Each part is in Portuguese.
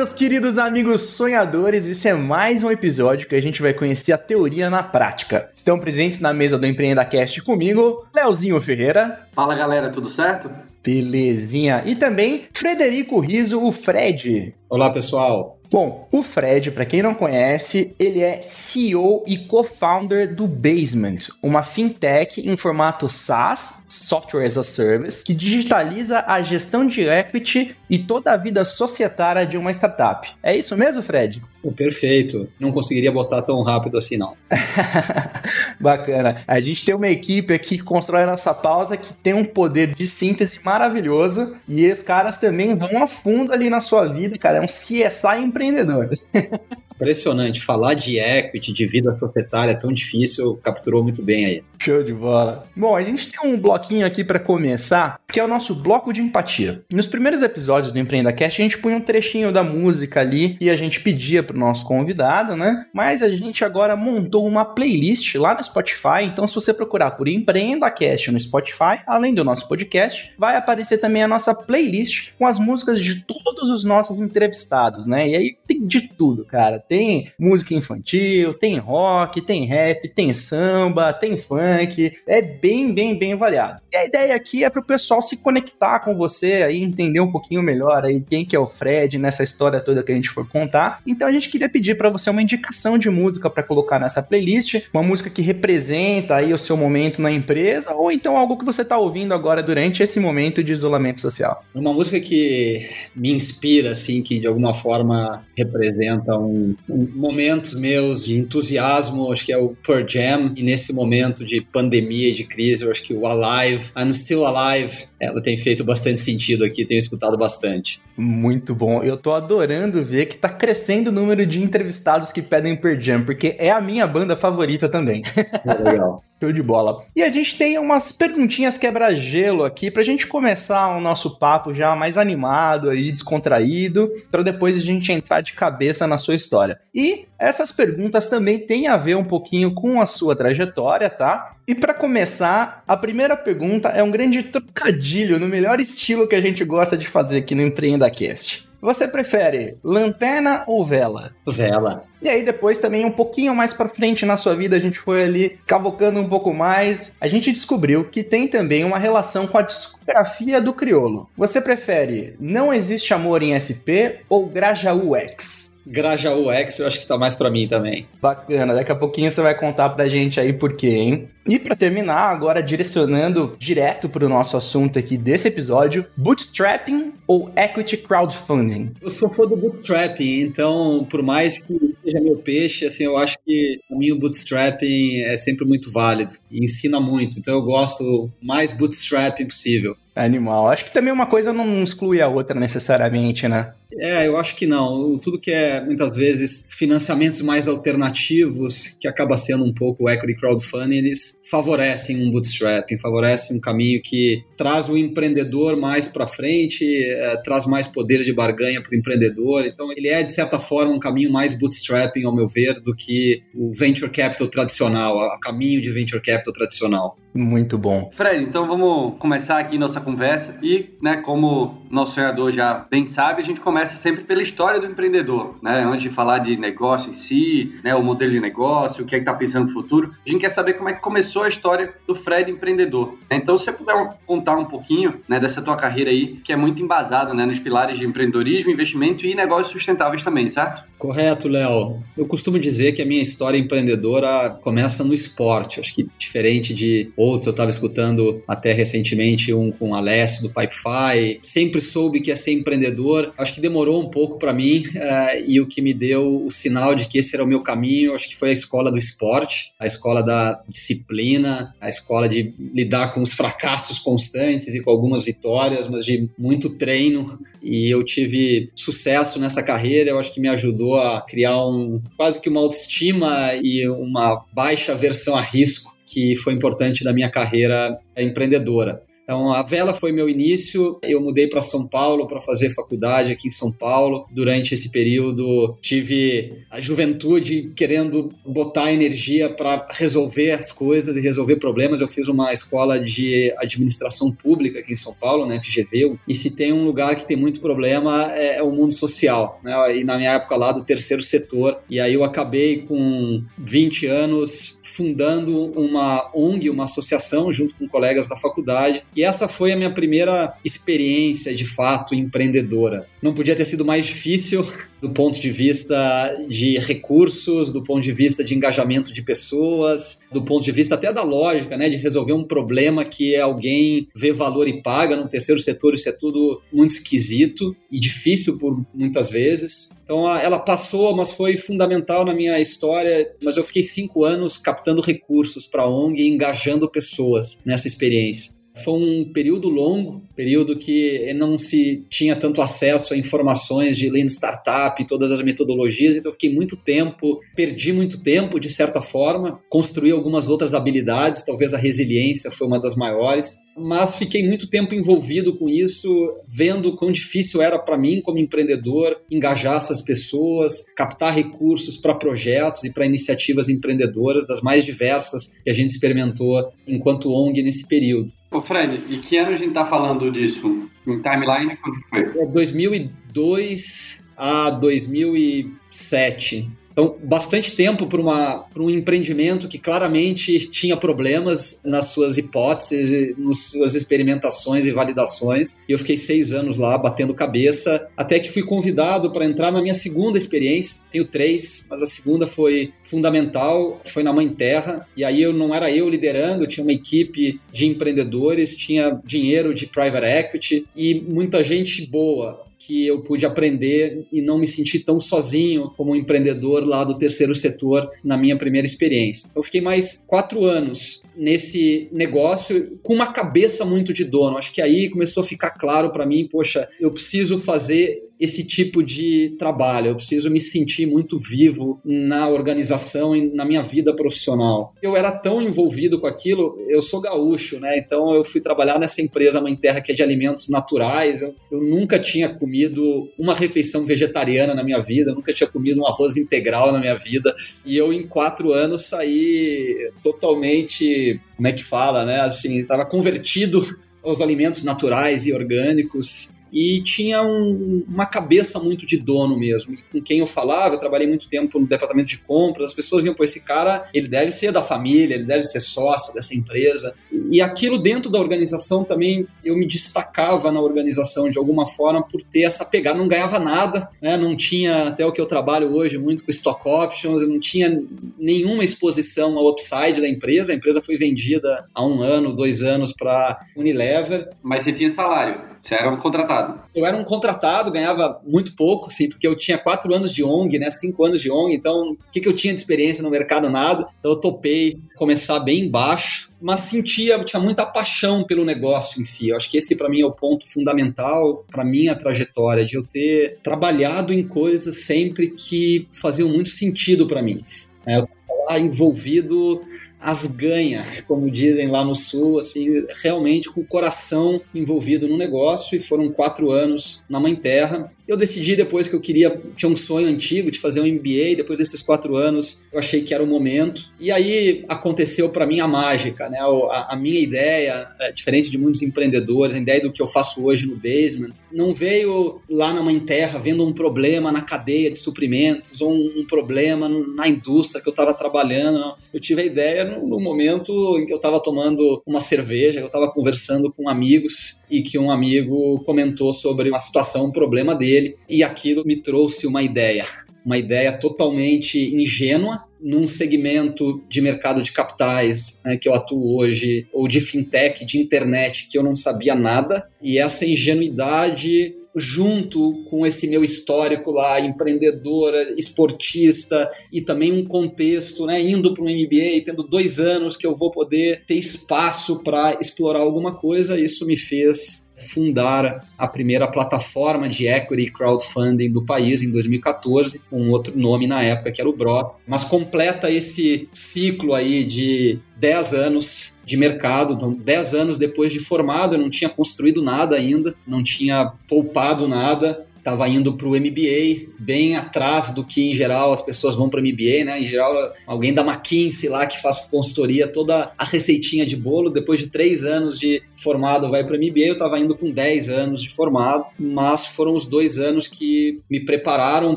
Meus queridos amigos sonhadores! Esse é mais um episódio que a gente vai conhecer a teoria na prática. Estão presentes na mesa do Empreenda Cast comigo, Leozinho Ferreira. Fala, galera, tudo certo? Belezinha. E também Frederico Riso, o Fred. Olá, pessoal. Bom, o Fred, para quem não conhece, ele é CEO e co-founder do Basement, uma fintech em formato SaaS, Software as a Service, que digitaliza a gestão de equity e toda a vida societária de uma startup. É isso mesmo, Fred? Oh, perfeito. Não conseguiria botar tão rápido assim, não. Bacana. A gente tem uma equipe aqui que constrói a nossa pauta que tem um poder de síntese maravilhoso e esses caras também vão a fundo ali na sua vida, cara. É um CSI empreendedor empreendedor. Impressionante. Falar de equity, de vida societária é tão difícil, capturou muito bem aí. Show de bola. Bom, a gente tem um bloquinho aqui para começar, que é o nosso bloco de empatia. Nos primeiros episódios do Empreenda Cast, a gente põe um trechinho da música ali e a gente pedia pro nosso convidado, né? Mas a gente agora montou uma playlist lá no Spotify, então se você procurar por Empreenda Cast no Spotify, além do nosso podcast, vai aparecer também a nossa playlist com as músicas de todos os nossos entrevistados, né? E aí tem de tudo, cara tem música infantil, tem rock, tem rap, tem samba, tem funk. É bem, bem, bem variado. E a ideia aqui é para o pessoal se conectar com você aí, entender um pouquinho melhor aí quem que é o Fred nessa história toda que a gente for contar. Então a gente queria pedir para você uma indicação de música para colocar nessa playlist, uma música que representa aí o seu momento na empresa ou então algo que você está ouvindo agora durante esse momento de isolamento social. Uma música que me inspira assim, que de alguma forma representa um, momentos meus de entusiasmo, acho que é o Pearl Jam, e nesse momento de pandemia e de crise, eu acho que o Alive, I'm Still Alive, ela tem feito bastante sentido aqui, tenho escutado bastante. Muito bom. Eu tô adorando ver que tá crescendo o número de entrevistados que pedem Pearl Jam, porque é a minha banda favorita também. É legal. Show de bola. E a gente tem umas perguntinhas quebra-gelo aqui pra gente começar o nosso papo já mais animado aí, descontraído, para depois a gente entrar de cabeça na sua história. E essas perguntas também têm a ver um pouquinho com a sua trajetória, tá? E para começar, a primeira pergunta é um grande trocadilho no melhor estilo que a gente gosta de fazer aqui no Empreenda Cast. Você prefere lanterna ou vela? Vela. E aí depois também um pouquinho mais para frente na sua vida a gente foi ali cavocando um pouco mais, a gente descobriu que tem também uma relação com a discografia do criolo. Você prefere Não existe amor em SP ou Grajaú X? Grajaú X eu acho que tá mais para mim também. Bacana, daqui a pouquinho você vai contar pra gente aí por quê, hein? E para terminar, agora direcionando direto para o nosso assunto aqui desse episódio, bootstrapping ou equity crowdfunding? Eu sou fã do bootstrapping, então por mais que seja meu peixe, assim, eu acho que o meu bootstrapping é sempre muito válido e ensina muito. Então eu gosto mais bootstrapping possível. Animal. Acho que também uma coisa não exclui a outra necessariamente, né? É, eu acho que não. Tudo que é, muitas vezes, financiamentos mais alternativos, que acaba sendo um pouco o equity crowdfunding, eles favorecem um bootstrapping, favorecem um caminho que traz o empreendedor mais para frente, é, traz mais poder de barganha para o empreendedor. Então, ele é, de certa forma, um caminho mais bootstrapping, ao meu ver, do que o venture capital tradicional, o caminho de venture capital tradicional. Muito bom. Fred, então vamos começar aqui nossa conversa e, né, como nosso sonhador já bem sabe, a gente começa sempre pela história do empreendedor, né? Antes de falar de negócio em si, né, o modelo de negócio, o que é que tá pensando no futuro, a gente quer saber como é que começou a história do Fred empreendedor. Então, se você puder contar um pouquinho, né, dessa tua carreira aí, que é muito embasada, né, nos pilares de empreendedorismo, investimento e negócios sustentáveis também, certo? Correto, Léo. Eu costumo dizer que a minha história empreendedora começa no esporte. Acho que diferente de outros, eu estava escutando até recentemente um com o Alessio do Pipefy. Sempre sempre soube que ia ser empreendedor. Acho que demorou um pouco para mim uh, e o que me deu o sinal de que esse era o meu caminho, acho que foi a escola do esporte, a escola da disciplina, a escola de lidar com os fracassos constantes e com algumas vitórias, mas de muito treino. E eu tive sucesso nessa carreira, eu acho que me ajudou a criar um quase que uma autoestima e uma baixa versão a risco que foi importante na minha carreira empreendedora. Então, a vela foi meu início. Eu mudei para São Paulo para fazer faculdade aqui em São Paulo. Durante esse período, tive a juventude querendo botar energia para resolver as coisas e resolver problemas. Eu fiz uma escola de administração pública aqui em São Paulo, né, FGV. E se tem um lugar que tem muito problema é, é o mundo social, né? E na minha época lá do terceiro setor. E aí eu acabei com 20 anos fundando uma ONG, uma associação junto com colegas da faculdade e essa foi a minha primeira experiência de fato empreendedora. Não podia ter sido mais difícil do ponto de vista de recursos, do ponto de vista de engajamento de pessoas, do ponto de vista até da lógica, né, de resolver um problema que alguém vê valor e paga no terceiro setor, isso é tudo muito esquisito e difícil por muitas vezes. Então ela passou, mas foi fundamental na minha história. Mas eu fiquei cinco anos captando recursos para a ONG e engajando pessoas nessa experiência. Foi um período longo, período que não se tinha tanto acesso a informações de Lean Startup e todas as metodologias, então eu fiquei muito tempo, perdi muito tempo de certa forma, construí algumas outras habilidades, talvez a resiliência foi uma das maiores, mas fiquei muito tempo envolvido com isso, vendo quão difícil era para mim como empreendedor engajar essas pessoas, captar recursos para projetos e para iniciativas empreendedoras das mais diversas que a gente experimentou enquanto ONG nesse período. Ô Fred, e que ano a gente tá falando disso? Em timeline, quando foi? É 2002 a 2007. Então, bastante tempo para um empreendimento que claramente tinha problemas nas suas hipóteses, nas suas experimentações e validações. E eu fiquei seis anos lá batendo cabeça, até que fui convidado para entrar na minha segunda experiência. Tenho três, mas a segunda foi fundamental, foi na Mãe Terra. E aí eu não era eu liderando, tinha uma equipe de empreendedores, tinha dinheiro de private equity e muita gente boa que eu pude aprender e não me sentir tão sozinho como um empreendedor lá do terceiro setor na minha primeira experiência. Eu fiquei mais quatro anos nesse negócio com uma cabeça muito de dono. Acho que aí começou a ficar claro para mim, poxa, eu preciso fazer esse tipo de trabalho. Eu preciso me sentir muito vivo na organização e na minha vida profissional. Eu era tão envolvido com aquilo, eu sou gaúcho, né? Então eu fui trabalhar nessa empresa Mãe Terra que é de alimentos naturais. Eu, eu nunca tinha comido uma refeição vegetariana na minha vida, eu nunca tinha comido um arroz integral na minha vida. E eu, em quatro anos, saí totalmente, como é que fala, né? Assim, estava convertido aos alimentos naturais e orgânicos e tinha um, uma cabeça muito de dono mesmo. Com quem eu falava, eu trabalhei muito tempo no departamento de compras, as pessoas vinham, pô, esse cara, ele deve ser da família, ele deve ser sócio dessa empresa. E aquilo dentro da organização também, eu me destacava na organização de alguma forma por ter essa pegada, não ganhava nada, né? não tinha, até o que eu trabalho hoje muito com stock options, eu não tinha nenhuma exposição ao upside da empresa, a empresa foi vendida há um ano, dois anos para Unilever. Mas você tinha salário? Você era um contratado? Eu era um contratado, ganhava muito pouco, sim, porque eu tinha quatro anos de ONG, né? Cinco anos de ONG, então o que, que eu tinha de experiência no mercado? Nada. Então eu topei começar bem baixo, mas sentia, tinha muita paixão pelo negócio em si. Eu acho que esse para mim é o ponto fundamental para minha trajetória, de eu ter trabalhado em coisas sempre que faziam muito sentido para mim. É, eu estava envolvido as ganha, como dizem lá no sul, assim, realmente com o coração envolvido no negócio e foram quatro anos na Mãe Terra eu decidi depois que eu queria, tinha um sonho antigo de fazer um MBA, depois desses quatro anos eu achei que era o momento. E aí aconteceu para mim a mágica, né? A, a minha ideia, é, diferente de muitos empreendedores, a ideia do que eu faço hoje no Basement, não veio lá na Mãe Terra vendo um problema na cadeia de suprimentos ou um, um problema na indústria que eu estava trabalhando. Não. Eu tive a ideia no, no momento em que eu estava tomando uma cerveja, eu estava conversando com amigos e que um amigo comentou sobre uma situação, um problema dele dele, e aquilo me trouxe uma ideia. Uma ideia totalmente ingênua, num segmento de mercado de capitais né, que eu atuo hoje, ou de fintech, de internet, que eu não sabia nada, e essa ingenuidade junto com esse meu histórico lá, empreendedora, esportista e também um contexto, né, indo para um MBA, tendo dois anos que eu vou poder ter espaço para explorar alguma coisa, isso me fez fundar a primeira plataforma de equity crowdfunding do país em 2014, com outro nome na época que era o BRO, mas completa esse ciclo aí de 10 anos de mercado. Então, 10 anos depois de formado, eu não tinha construído nada ainda, não tinha poupado nada, estava indo para o MBA, bem atrás do que em geral as pessoas vão para o MBA, né? Em geral, alguém da McKinsey lá que faz consultoria, toda a receitinha de bolo, depois de três anos de formado vai para o MBA, eu estava indo com 10 anos de formado, mas foram os dois anos que me prepararam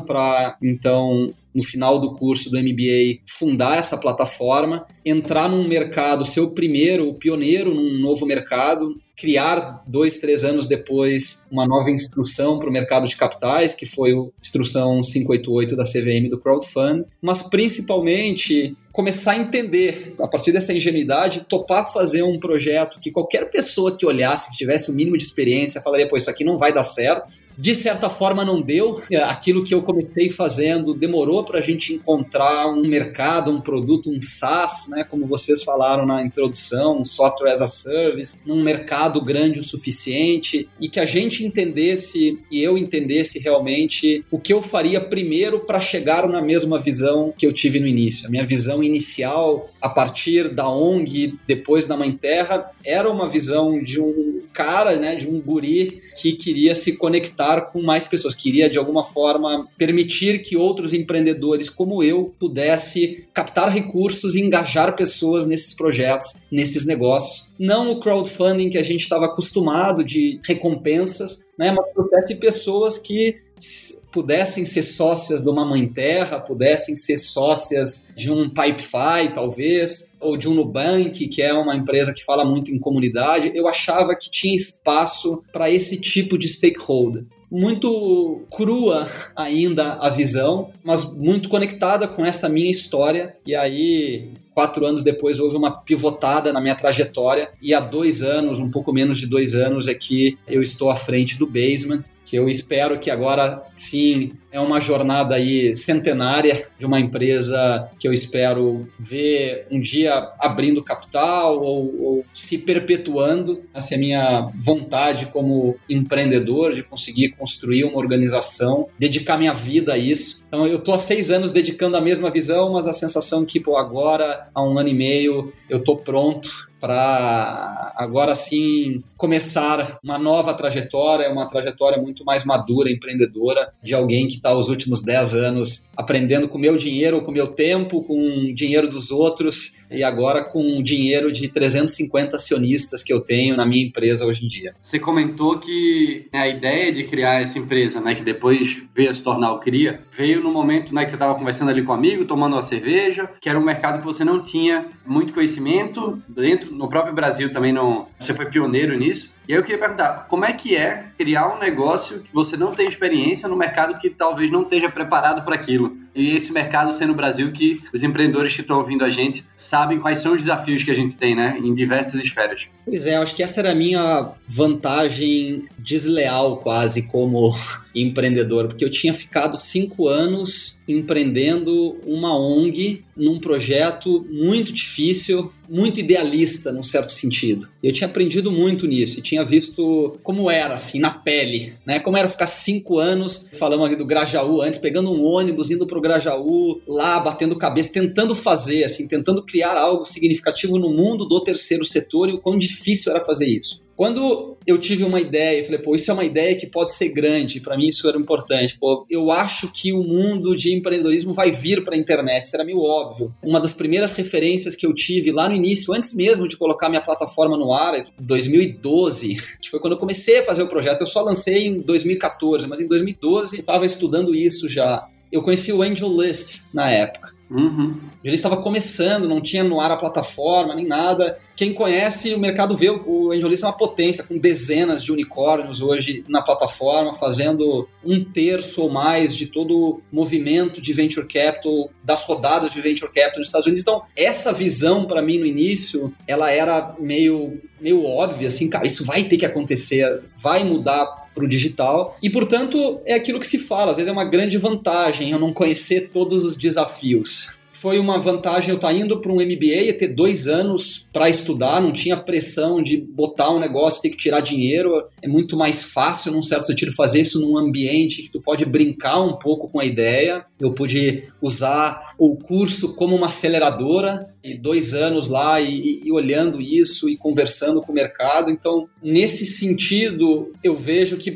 para então no final do curso do MBA, fundar essa plataforma, entrar num mercado, ser o primeiro, o pioneiro num novo mercado, criar dois, três anos depois uma nova instrução para o mercado de capitais, que foi a instrução 588 da CVM do crowdfunding, mas principalmente começar a entender, a partir dessa ingenuidade, topar fazer um projeto que qualquer pessoa que olhasse, que tivesse o mínimo de experiência, falaria, pô, isso aqui não vai dar certo, de certa forma não deu. Aquilo que eu comecei fazendo demorou para a gente encontrar um mercado, um produto, um SaaS, né, como vocês falaram na introdução, um software as a service, num mercado grande o suficiente e que a gente entendesse e eu entendesse realmente o que eu faria primeiro para chegar na mesma visão que eu tive no início. A minha visão inicial, a partir da ONG, depois da Mãe Terra, era uma visão de um cara, né, de um guri que queria se conectar com mais pessoas, queria de alguma forma permitir que outros empreendedores como eu pudesse captar recursos e engajar pessoas nesses projetos, nesses negócios. Não o crowdfunding que a gente estava acostumado de recompensas, né, mas trouxesse pessoas que pudessem ser sócias de uma mãe terra, pudessem ser sócias de um Pipefy, talvez, ou de um Nubank, que é uma empresa que fala muito em comunidade, eu achava que tinha espaço para esse tipo de stakeholder muito crua ainda a visão, mas muito conectada com essa minha história. E aí, quatro anos depois, houve uma pivotada na minha trajetória. E há dois anos, um pouco menos de dois anos, é que eu estou à frente do Basement que eu espero que agora sim é uma jornada aí centenária de uma empresa que eu espero ver um dia abrindo capital ou, ou se perpetuando. Essa é a minha vontade como empreendedor de conseguir construir uma organização, dedicar minha vida a isso. Então eu estou há seis anos dedicando a mesma visão, mas a sensação que pô, agora, há um ano e meio, eu estou pronto para agora sim começar uma nova trajetória, uma trajetória muito mais madura, empreendedora, de alguém que está os últimos 10 anos aprendendo com meu dinheiro, com meu tempo, com o dinheiro dos outros e agora com o dinheiro de 350 acionistas que eu tenho na minha empresa hoje em dia. Você comentou que a ideia de criar essa empresa, né, que depois veio a se tornar o CRIA, veio no momento né, que você estava conversando ali com um amigo, tomando uma cerveja, que era um mercado que você não tinha muito conhecimento, dentro, no próprio Brasil também não, você foi pioneiro nisso, e aí eu queria perguntar, como é que é criar um negócio que você não tem experiência no mercado que talvez não esteja preparado para aquilo? E esse mercado sendo o Brasil que os empreendedores que estão ouvindo a gente sabem quais são os desafios que a gente tem, né, em diversas esferas. Pois é, acho que essa era a minha vantagem desleal quase como empreendedor, porque eu tinha ficado cinco anos empreendendo uma ONG num projeto muito difícil, muito idealista, num certo sentido. Eu tinha aprendido muito nisso e tinha visto como era, assim, na pele, né? Como era ficar cinco anos, falamos aqui do Grajaú antes, pegando um ônibus, indo pro Grajaú, lá, batendo cabeça, tentando fazer, assim, tentando criar algo significativo no mundo do terceiro setor e o quão difícil era fazer isso. Quando eu tive uma ideia, eu falei, pô, isso é uma ideia que pode ser grande, para mim isso era importante. Pô, eu acho que o mundo de empreendedorismo vai vir para a internet, isso era meio óbvio. Uma das primeiras referências que eu tive lá no início, antes mesmo de colocar minha plataforma no ar, 2012, que foi quando eu comecei a fazer o projeto. Eu só lancei em 2014, mas em 2012 eu estava estudando isso já. Eu conheci o Angel List na época. Uhum. Ele estava começando, não tinha no ar a plataforma nem nada. Quem conhece o mercado vê o AngelList é uma potência, com dezenas de unicórnios hoje na plataforma, fazendo um terço ou mais de todo o movimento de venture capital, das rodadas de venture capital nos Estados Unidos. Então, essa visão, para mim, no início, ela era meio, meio óbvia, assim, cara, isso vai ter que acontecer, vai mudar para o digital. E, portanto, é aquilo que se fala. Às vezes é uma grande vantagem eu não conhecer todos os desafios foi uma vantagem eu estar tá indo para um MBA e ter dois anos para estudar, não tinha pressão de botar um negócio, ter que tirar dinheiro. É muito mais fácil, num certo sentido, fazer isso num ambiente que tu pode brincar um pouco com a ideia. Eu pude usar o curso como uma aceleradora dois anos lá e, e olhando isso e conversando com o mercado. Então, nesse sentido, eu vejo que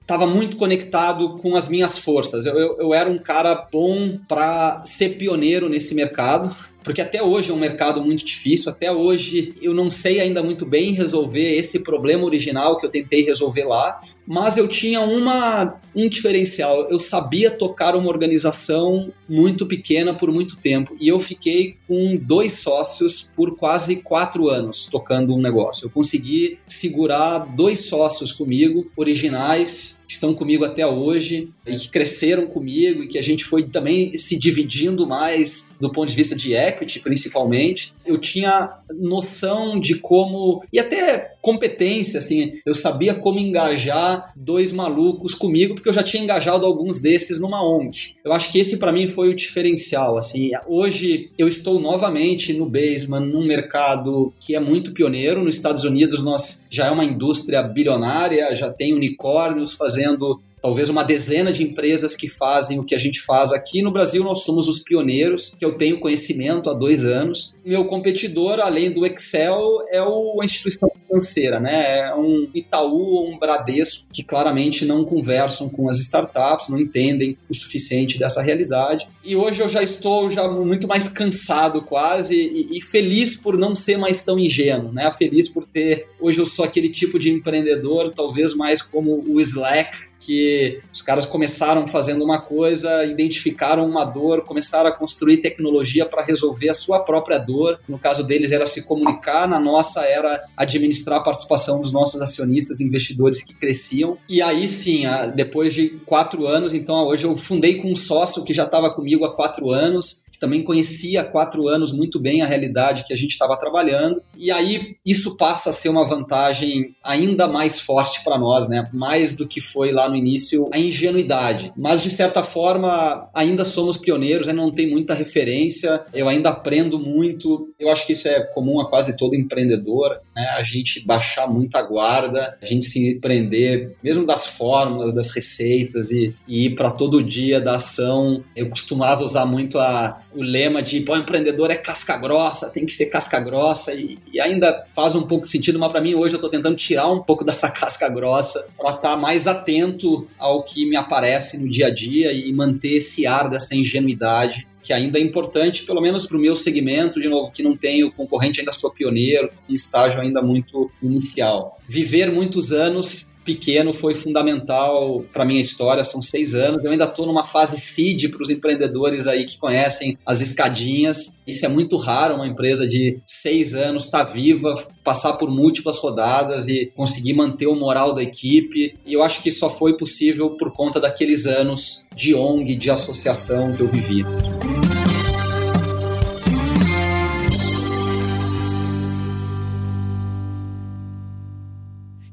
estava muito conectado com as minhas forças. Eu, eu, eu era um cara bom para ser pioneiro nesse mercado porque até hoje é um mercado muito difícil, até hoje eu não sei ainda muito bem resolver esse problema original que eu tentei resolver lá, mas eu tinha uma, um diferencial, eu sabia tocar uma organização muito pequena por muito tempo, e eu fiquei com dois sócios por quase quatro anos tocando um negócio. Eu consegui segurar dois sócios comigo, originais, que estão comigo até hoje e que cresceram comigo e que a gente foi também se dividindo mais do ponto de vista de equity, principalmente. Eu tinha noção de como e até competência, assim, eu sabia como engajar dois malucos comigo porque eu já tinha engajado alguns desses numa ONG. Eu acho que esse para mim foi o diferencial, assim. Hoje eu estou novamente no Basement, num mercado que é muito pioneiro. Nos Estados Unidos nós já é uma indústria bilionária, já tem unicórnios fazendo fazendo talvez uma dezena de empresas que fazem o que a gente faz aqui. No Brasil, nós somos os pioneiros, que eu tenho conhecimento há dois anos. Meu competidor, além do Excel, é o, a instituição financeira, né? É um Itaú ou um Bradesco, que claramente não conversam com as startups, não entendem o suficiente dessa realidade. E hoje eu já estou já muito mais cansado quase e, e feliz por não ser mais tão ingênuo, né? Feliz por ter... Hoje eu sou aquele tipo de empreendedor, talvez mais como o Slack, que os caras começaram fazendo uma coisa, identificaram uma dor, começaram a construir tecnologia para resolver a sua própria dor. No caso deles era se comunicar, na nossa era administrar a participação dos nossos acionistas, investidores que cresciam. E aí sim, depois de quatro anos, então hoje eu fundei com um sócio que já estava comigo há quatro anos que também conhecia há quatro anos muito bem a realidade que a gente estava trabalhando. E aí isso passa a ser uma vantagem ainda mais forte para nós, né? Mais do que foi lá no início a ingenuidade. Mas de certa forma ainda somos pioneiros, né? não tem muita referência. Eu ainda aprendo muito. Eu acho que isso é comum a quase todo empreendedor, né? A gente baixar muita guarda, a gente se prender mesmo das fórmulas, das receitas e, e ir para todo dia da ação. Eu costumava usar muito a o lema de o empreendedor é casca grossa, tem que ser casca grossa, e, e ainda faz um pouco de sentido, mas para mim hoje eu estou tentando tirar um pouco dessa casca grossa para estar tá mais atento ao que me aparece no dia a dia e manter esse ar dessa ingenuidade que ainda é importante, pelo menos para o meu segmento, de novo, que não tenho concorrente, ainda sou pioneiro, um estágio ainda muito inicial. Viver muitos anos pequeno foi fundamental para minha história, são seis anos. Eu ainda estou numa fase seed para os empreendedores aí que conhecem as escadinhas. Isso é muito raro, uma empresa de seis anos estar tá viva, passar por múltiplas rodadas e conseguir manter o moral da equipe. E eu acho que só foi possível por conta daqueles anos de ONG, de associação que eu vivi.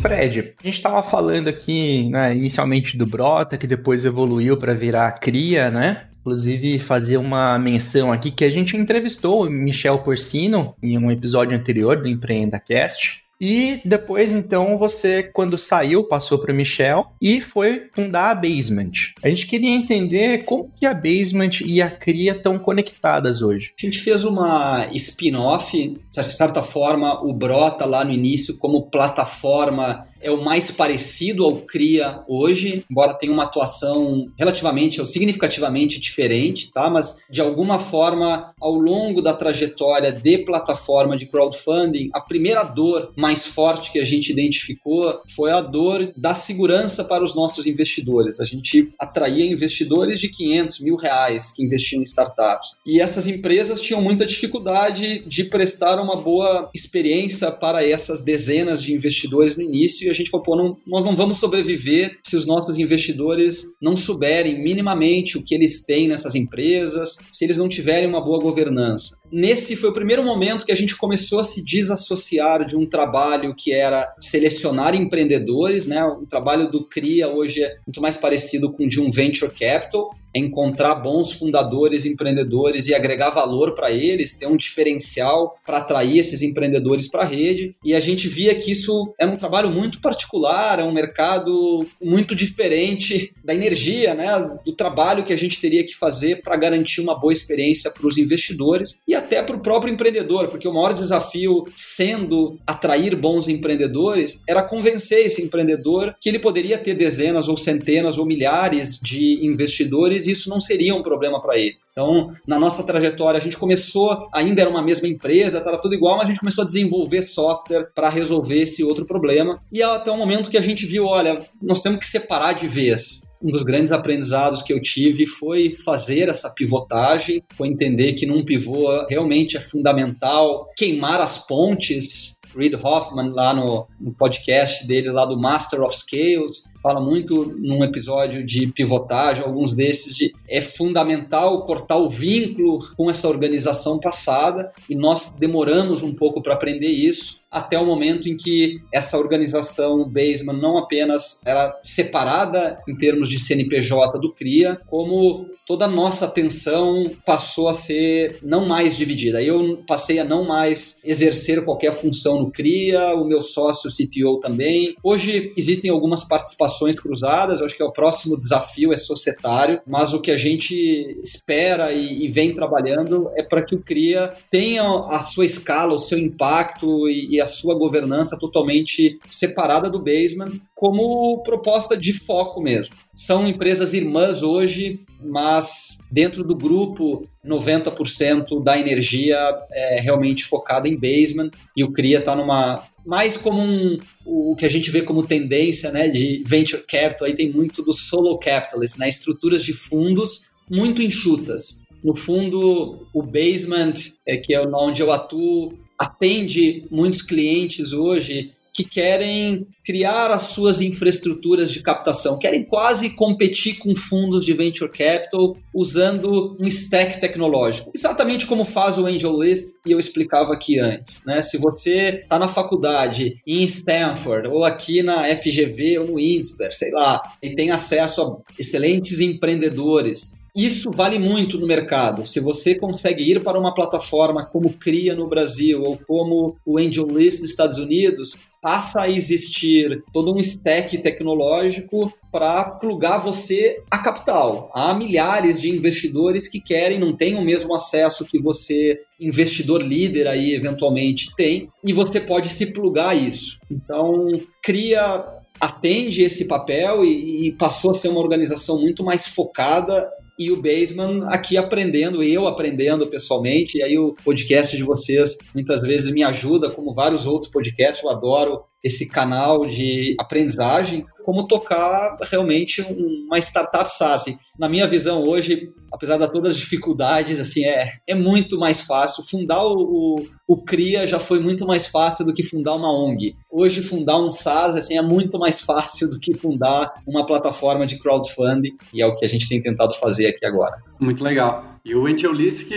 Fred, a gente estava falando aqui, né, inicialmente do Brota, que depois evoluiu para virar Cria, né? Inclusive, fazer uma menção aqui que a gente entrevistou o Michel Porcino em um episódio anterior do Empreenda Cast. E depois, então, você, quando saiu, passou para o Michel e foi fundar a Basement. A gente queria entender como que a Basement e a Cria estão conectadas hoje. A gente fez uma spin-off, de certa forma, o Brota lá no início como plataforma é o mais parecido ao Cria hoje, embora tenha uma atuação relativamente ou significativamente diferente, tá? Mas de alguma forma, ao longo da trajetória de plataforma de crowdfunding, a primeira dor mais forte que a gente identificou foi a dor da segurança para os nossos investidores. A gente atraía investidores de 500 mil reais que investiam em startups. E essas empresas tinham muita dificuldade de prestar uma boa experiência para essas dezenas de investidores no início a gente falou, pô, não, nós não vamos sobreviver se os nossos investidores não souberem minimamente o que eles têm nessas empresas, se eles não tiverem uma boa governança. Nesse foi o primeiro momento que a gente começou a se desassociar de um trabalho que era selecionar empreendedores, né? O trabalho do CRIA hoje é muito mais parecido com o de um venture capital, encontrar bons fundadores, empreendedores e agregar valor para eles, ter um diferencial para atrair esses empreendedores para a rede. E a gente via que isso é um trabalho muito particular, é um mercado muito diferente da energia, né, do trabalho que a gente teria que fazer para garantir uma boa experiência para os investidores e até para o próprio empreendedor, porque o maior desafio sendo atrair bons empreendedores era convencer esse empreendedor que ele poderia ter dezenas ou centenas ou milhares de investidores isso não seria um problema para ele. Então, na nossa trajetória, a gente começou, ainda era uma mesma empresa, estava tudo igual, mas a gente começou a desenvolver software para resolver esse outro problema. E até o momento que a gente viu, olha, nós temos que separar de vez um dos grandes aprendizados que eu tive foi fazer essa pivotagem, foi entender que num pivô realmente é fundamental queimar as pontes. Reid Hoffman, lá no, no podcast dele, lá do Master of Scales, fala muito num episódio de pivotagem, alguns desses, de é fundamental cortar o vínculo com essa organização passada e nós demoramos um pouco para aprender isso até o momento em que essa organização Baseman não apenas era separada em termos de CNPJ do CRIA, como toda a nossa atenção passou a ser não mais dividida. Eu passei a não mais exercer qualquer função no CRIA, o meu sócio CTO também. Hoje existem algumas participações ações cruzadas, eu acho que é o próximo desafio, é societário, mas o que a gente espera e, e vem trabalhando é para que o CRIA tenha a sua escala, o seu impacto e, e a sua governança totalmente separada do Basement, como proposta de foco mesmo. São empresas irmãs hoje, mas dentro do grupo, 90% da energia é realmente focada em basement e o CRIA está numa mais como um, o que a gente vê como tendência né, de venture capital, aí tem muito do solo capitalist, né, estruturas de fundos muito enxutas. No fundo, o basement, é, que é onde eu atuo, atende muitos clientes hoje que querem criar as suas infraestruturas de captação, querem quase competir com fundos de venture capital usando um stack tecnológico. Exatamente como faz o AngelList e eu explicava aqui antes. Né? Se você está na faculdade em Stanford ou aqui na FGV ou no INSPER, sei lá, e tem acesso a excelentes empreendedores isso vale muito no mercado. Se você consegue ir para uma plataforma como Cria no Brasil ou como o AngelList nos Estados Unidos, passa a existir todo um stack tecnológico para plugar você a capital. Há milhares de investidores que querem, não têm o mesmo acesso que você, investidor líder aí, eventualmente tem, e você pode se plugar a isso. Então, cria atende esse papel e, e, passou a ser uma organização muito mais focada e o Baseman aqui aprendendo, eu aprendendo pessoalmente, e aí o podcast de vocês muitas vezes me ajuda, como vários outros podcasts, eu adoro esse canal de aprendizagem, como tocar realmente uma startup SaaS. Na minha visão hoje, apesar de todas as dificuldades, assim, é, é muito mais fácil. Fundar o, o, o, CRIA já foi muito mais fácil do que fundar uma ONG. Hoje, fundar um SaaS assim, é muito mais fácil do que fundar uma plataforma de crowdfunding, e é o que a gente tem tentado fazer aqui agora. Muito legal. E o AngelList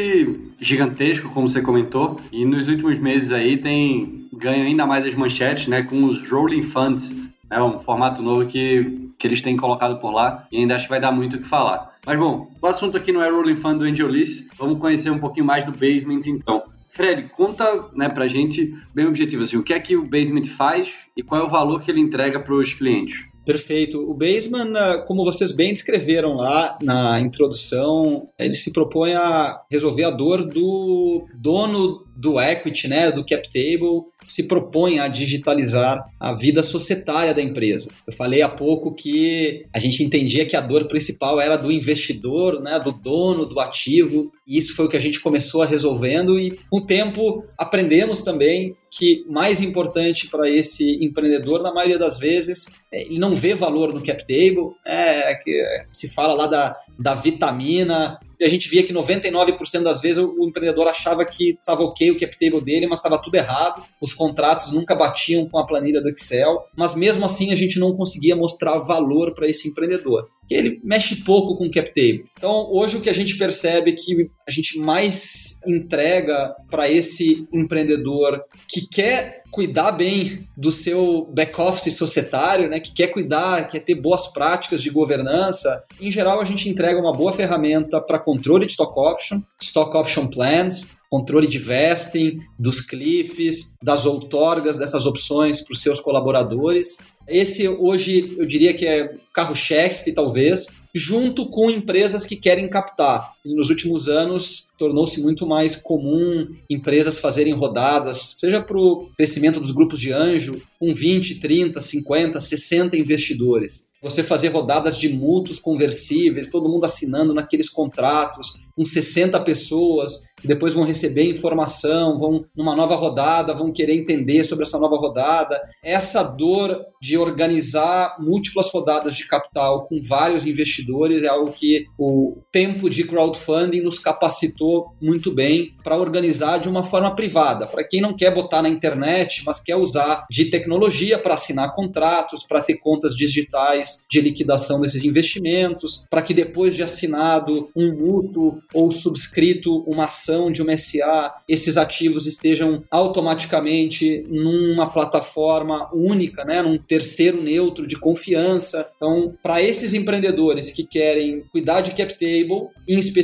gigantesco, como você comentou, e nos últimos meses aí tem ganho ainda mais as manchetes, né, com os Rolling Funds, é um formato novo que, que eles têm colocado por lá e ainda acho que vai dar muito o que falar. Mas bom, o assunto aqui não é Rolling Fund do AngelList, vamos conhecer um pouquinho mais do Basement então. Fred, conta né, pra gente bem objetivo, assim, o que é que o Basement faz e qual é o valor que ele entrega para os clientes? Perfeito. O Baseman, ah, como vocês bem descreveram lá na introdução, ele se propõe a resolver a dor do dono do equity, né, do cap table, se propõe a digitalizar a vida societária da empresa. Eu falei há pouco que a gente entendia que a dor principal era do investidor, né, do dono do ativo, e isso foi o que a gente começou a resolvendo e com o tempo aprendemos também que mais importante para esse empreendedor, na maioria das vezes, é, ele não vê valor no cap table, é, que se fala lá da, da vitamina, a gente via que 99% das vezes o, o empreendedor achava que estava ok o cap table dele, mas estava tudo errado, os contratos nunca batiam com a planilha do Excel, mas mesmo assim a gente não conseguia mostrar valor para esse empreendedor ele mexe pouco com cap table. Então, hoje o que a gente percebe é que a gente mais entrega para esse empreendedor que quer cuidar bem do seu back-office societário, né, que quer cuidar, quer ter boas práticas de governança. Em geral, a gente entrega uma boa ferramenta para controle de stock option, stock option plans, controle de vesting, dos cliffs, das outorgas dessas opções para os seus colaboradores. Esse hoje eu diria que é carro-chefe, talvez, junto com empresas que querem captar. Nos últimos anos, tornou-se muito mais comum empresas fazerem rodadas, seja para o crescimento dos grupos de anjo, com 20, 30, 50, 60 investidores. Você fazer rodadas de mútuos conversíveis, todo mundo assinando naqueles contratos, com 60 pessoas, que depois vão receber informação, vão numa nova rodada, vão querer entender sobre essa nova rodada. Essa dor de organizar múltiplas rodadas de capital com vários investidores é algo que o tempo de crowdfunding nos capacitou muito bem para organizar de uma forma privada. Para quem não quer botar na internet, mas quer usar de tecnologia para assinar contratos, para ter contas digitais de liquidação desses investimentos, para que depois de assinado um mútuo ou subscrito uma ação de uma SA, esses ativos estejam automaticamente numa plataforma única, né, num terceiro neutro de confiança. Então, para esses empreendedores que querem cuidar de cap table, em especial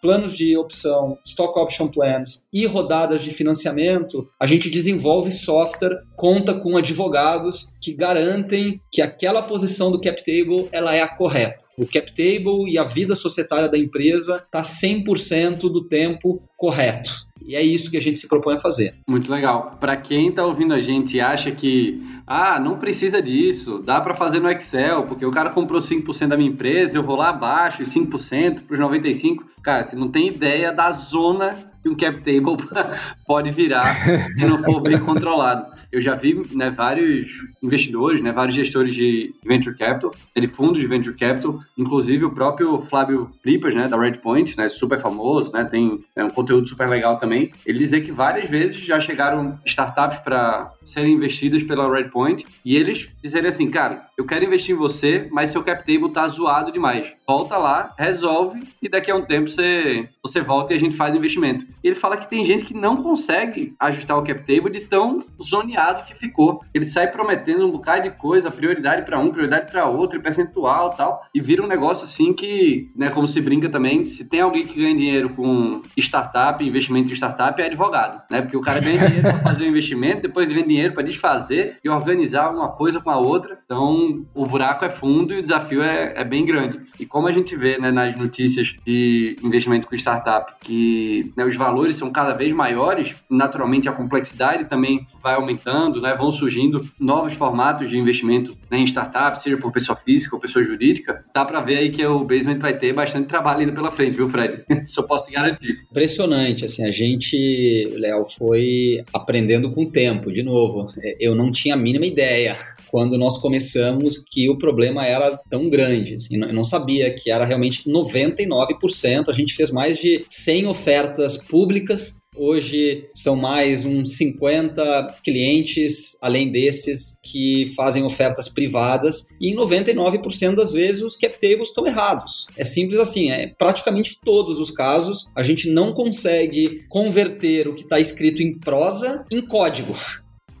planos de opção, stock option plans e rodadas de financiamento, a gente desenvolve software, conta com advogados que garantem que aquela posição do cap table ela é a correta o cap table e a vida societária da empresa está 100% do tempo correto. E é isso que a gente se propõe a fazer. Muito legal. Para quem está ouvindo a gente e acha que, ah, não precisa disso, dá para fazer no Excel, porque o cara comprou 5% da minha empresa, eu vou lá abaixo, 5% para os 95%. Cara, você não tem ideia da zona um cap table pode virar se não for bem controlado. Eu já vi né, vários investidores, né, vários gestores de venture capital, de fundos de venture capital, inclusive o próprio Flávio Lipas, né, da Redpoint, né, super famoso, né, tem é, um conteúdo super legal também. Ele dizer que várias vezes já chegaram startups para serem investidas pela Redpoint e eles dizerem assim, cara, eu quero investir em você, mas seu cap table tá zoado demais. Volta lá, resolve e daqui a um tempo você, você volta e a gente faz investimento. Ele fala que tem gente que não consegue ajustar o cap table de tão zoneado que ficou. Ele sai prometendo um bocado de coisa, prioridade para um, prioridade para outro, percentual tal, e vira um negócio assim que, né, como se brinca também, se tem alguém que ganha dinheiro com startup, investimento em startup, é advogado, né? Porque o cara ganha dinheiro para fazer o investimento, depois ganha dinheiro para desfazer e organizar uma coisa com a outra. Então, o buraco é fundo e o desafio é, é bem grande. E como a gente vê né, nas notícias de investimento com startup, que né, os valores são cada vez maiores, naturalmente a complexidade também vai aumentando, né, vão surgindo novos formatos de investimento né, em startup, seja por pessoa física ou pessoa jurídica. Dá para ver aí que o Basement vai ter bastante trabalho ainda pela frente, viu, Fred? Só posso garantir. Impressionante, assim, a gente, Léo, foi aprendendo com o tempo, de novo. Eu não tinha a mínima ideia quando nós começamos que o problema era tão grande. Assim, eu não sabia que era realmente 99%. A gente fez mais de 100 ofertas públicas Hoje são mais uns 50 clientes, além desses, que fazem ofertas privadas, e em 99% das vezes os cap tables estão errados. É simples assim, é praticamente todos os casos a gente não consegue converter o que está escrito em prosa em código.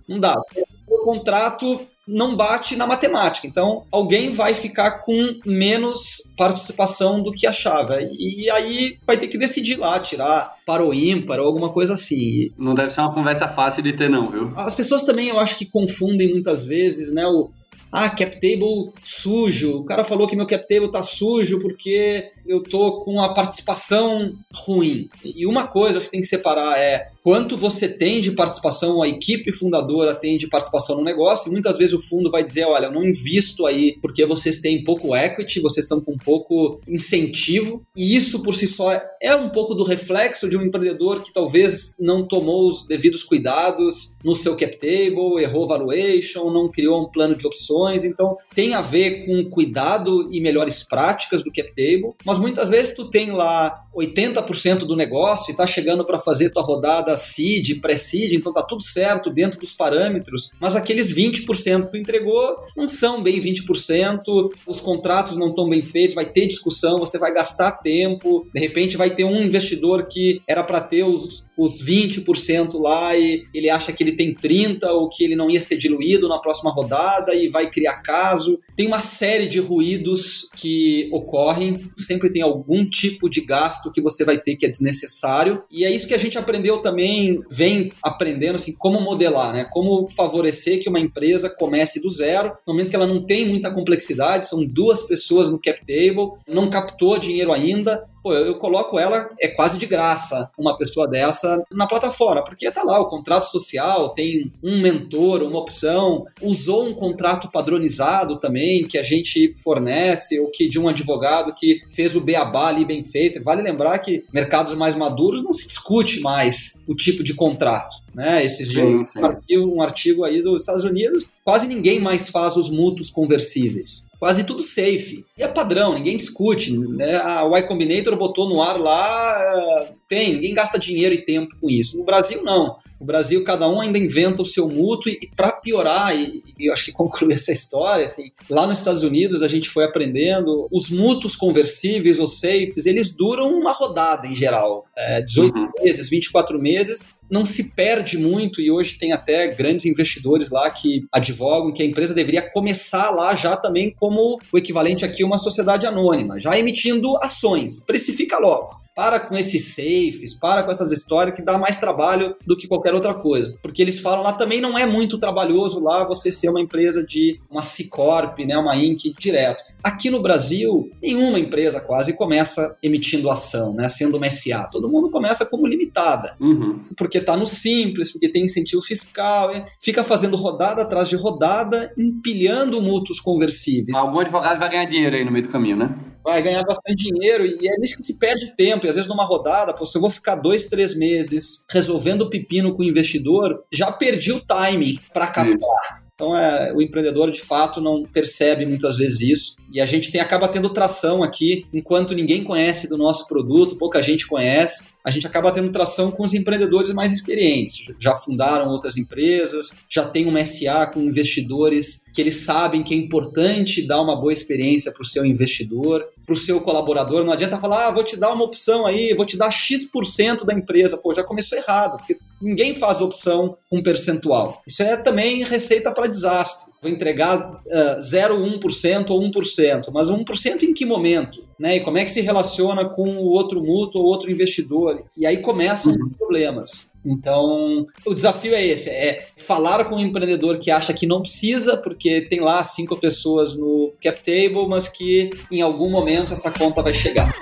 Não dá. O contrato não bate na matemática. Então, alguém vai ficar com menos participação do que achava. E aí vai ter que decidir lá, tirar para o ímpar ou alguma coisa assim. Não deve ser uma conversa fácil de ter, não, viu? As pessoas também, eu acho que confundem muitas vezes, né, o, ah, cap table sujo. O cara falou que meu cap table tá sujo porque eu tô com a participação ruim. E uma coisa que tem que separar é quanto você tem de participação, a equipe fundadora tem de participação no negócio, e muitas vezes o fundo vai dizer, olha, eu não invisto aí porque vocês têm pouco equity, vocês estão com pouco incentivo, e isso por si só é um pouco do reflexo de um empreendedor que talvez não tomou os devidos cuidados no seu cap table, errou valuation, não criou um plano de opções, então tem a ver com cuidado e melhores práticas do cap table, mas muitas vezes tu tem lá 80% do negócio e tá chegando para fazer tua rodada seed, pré-seed, então tá tudo certo dentro dos parâmetros, mas aqueles 20% que tu entregou não são bem 20%, os contratos não estão bem feitos, vai ter discussão, você vai gastar tempo, de repente vai ter um investidor que era para ter os, os 20% lá e ele acha que ele tem 30 ou que ele não ia ser diluído na próxima rodada e vai criar caso. Tem uma série de ruídos que ocorrem, sempre tem algum tipo de gasto que você vai ter que é desnecessário. E é isso que a gente aprendeu também, vem aprendendo assim, como modelar, né? Como favorecer que uma empresa comece do zero, no momento que ela não tem muita complexidade, são duas pessoas no cap table, não captou dinheiro ainda, pô, eu, eu, coloco ela, é quase de graça, uma pessoa dessa na plataforma, porque tá lá o contrato social, tem um mentor, uma opção, usou um contrato padronizado também, que a gente fornece, ou que de um advogado que fez o beabá ali bem feito. Vale lembrar que mercados mais maduros não se discute mais o tipo de contrato. Né? Esses dias, um artigo, um artigo aí dos Estados Unidos, quase ninguém mais faz os mútuos conversíveis quase tudo safe. E é padrão, ninguém discute. Né? A Y Combinator botou no ar lá, é, tem, ninguém gasta dinheiro e tempo com isso. No Brasil, não. No Brasil, cada um ainda inventa o seu mútuo, e, para piorar, e, e, eu acho que concluir essa história, assim, lá nos Estados Unidos a gente foi aprendendo, os mútuos conversíveis ou safes, eles duram uma rodada em geral, é, 18 uhum. meses, 24 meses, não se perde muito e hoje tem até grandes investidores lá que advogam que a empresa deveria começar lá já também como o equivalente aqui uma sociedade anônima, já emitindo ações, precifica logo. Para com esses safes, para com essas histórias que dá mais trabalho do que qualquer outra coisa. Porque eles falam lá também não é muito trabalhoso lá você ser uma empresa de uma C Corp, né, uma Inc direto. Aqui no Brasil, nenhuma empresa quase começa emitindo ação, né, sendo uma SA. Todo mundo começa como limitada. Uhum. Porque está no simples, porque tem incentivo fiscal, fica fazendo rodada atrás de rodada, empilhando mútuos conversíveis. Algum advogado vai ganhar dinheiro aí no meio do caminho, né? Vai ganhar bastante dinheiro e é nisso que se perde tempo. E às vezes numa rodada, pô, se eu vou ficar dois, três meses resolvendo pepino com o investidor, já perdi o timing para captar. Então, é, o empreendedor, de fato, não percebe muitas vezes isso. E a gente tem, acaba tendo tração aqui, enquanto ninguém conhece do nosso produto, pouca gente conhece a gente acaba tendo tração com os empreendedores mais experientes. Já fundaram outras empresas, já tem uma SA com investidores que eles sabem que é importante dar uma boa experiência para o seu investidor, para o seu colaborador. Não adianta falar, ah, vou te dar uma opção aí, vou te dar X% da empresa. Pô, já começou errado, porque ninguém faz opção com percentual. Isso é também receita para desastre. Vou entregar uh, 0,1% ou 1%, mas 1% em que momento? Né? E como é que se relaciona com o outro mútuo ou outro investidor? E aí começam uhum. os problemas. Então, o desafio é esse: é falar com um empreendedor que acha que não precisa, porque tem lá cinco pessoas no cap table, mas que em algum momento essa conta vai chegar.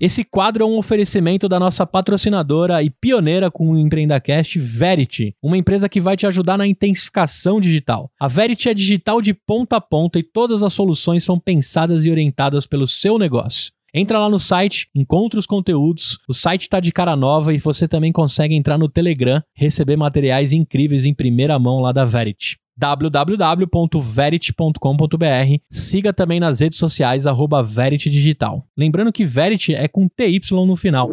Esse quadro é um oferecimento da nossa patrocinadora e pioneira com o EmpreendaCast, Verity, uma empresa que vai te ajudar na intensificação digital. A Verity é digital de ponta a ponta e todas as soluções são pensadas e orientadas pelo seu negócio. Entra lá no site, encontra os conteúdos, o site está de cara nova e você também consegue entrar no Telegram, receber materiais incríveis em primeira mão lá da Verity www.verity.com.br. Siga também nas redes sociais, arroba Verity Digital. Lembrando que Verity é com TY no final.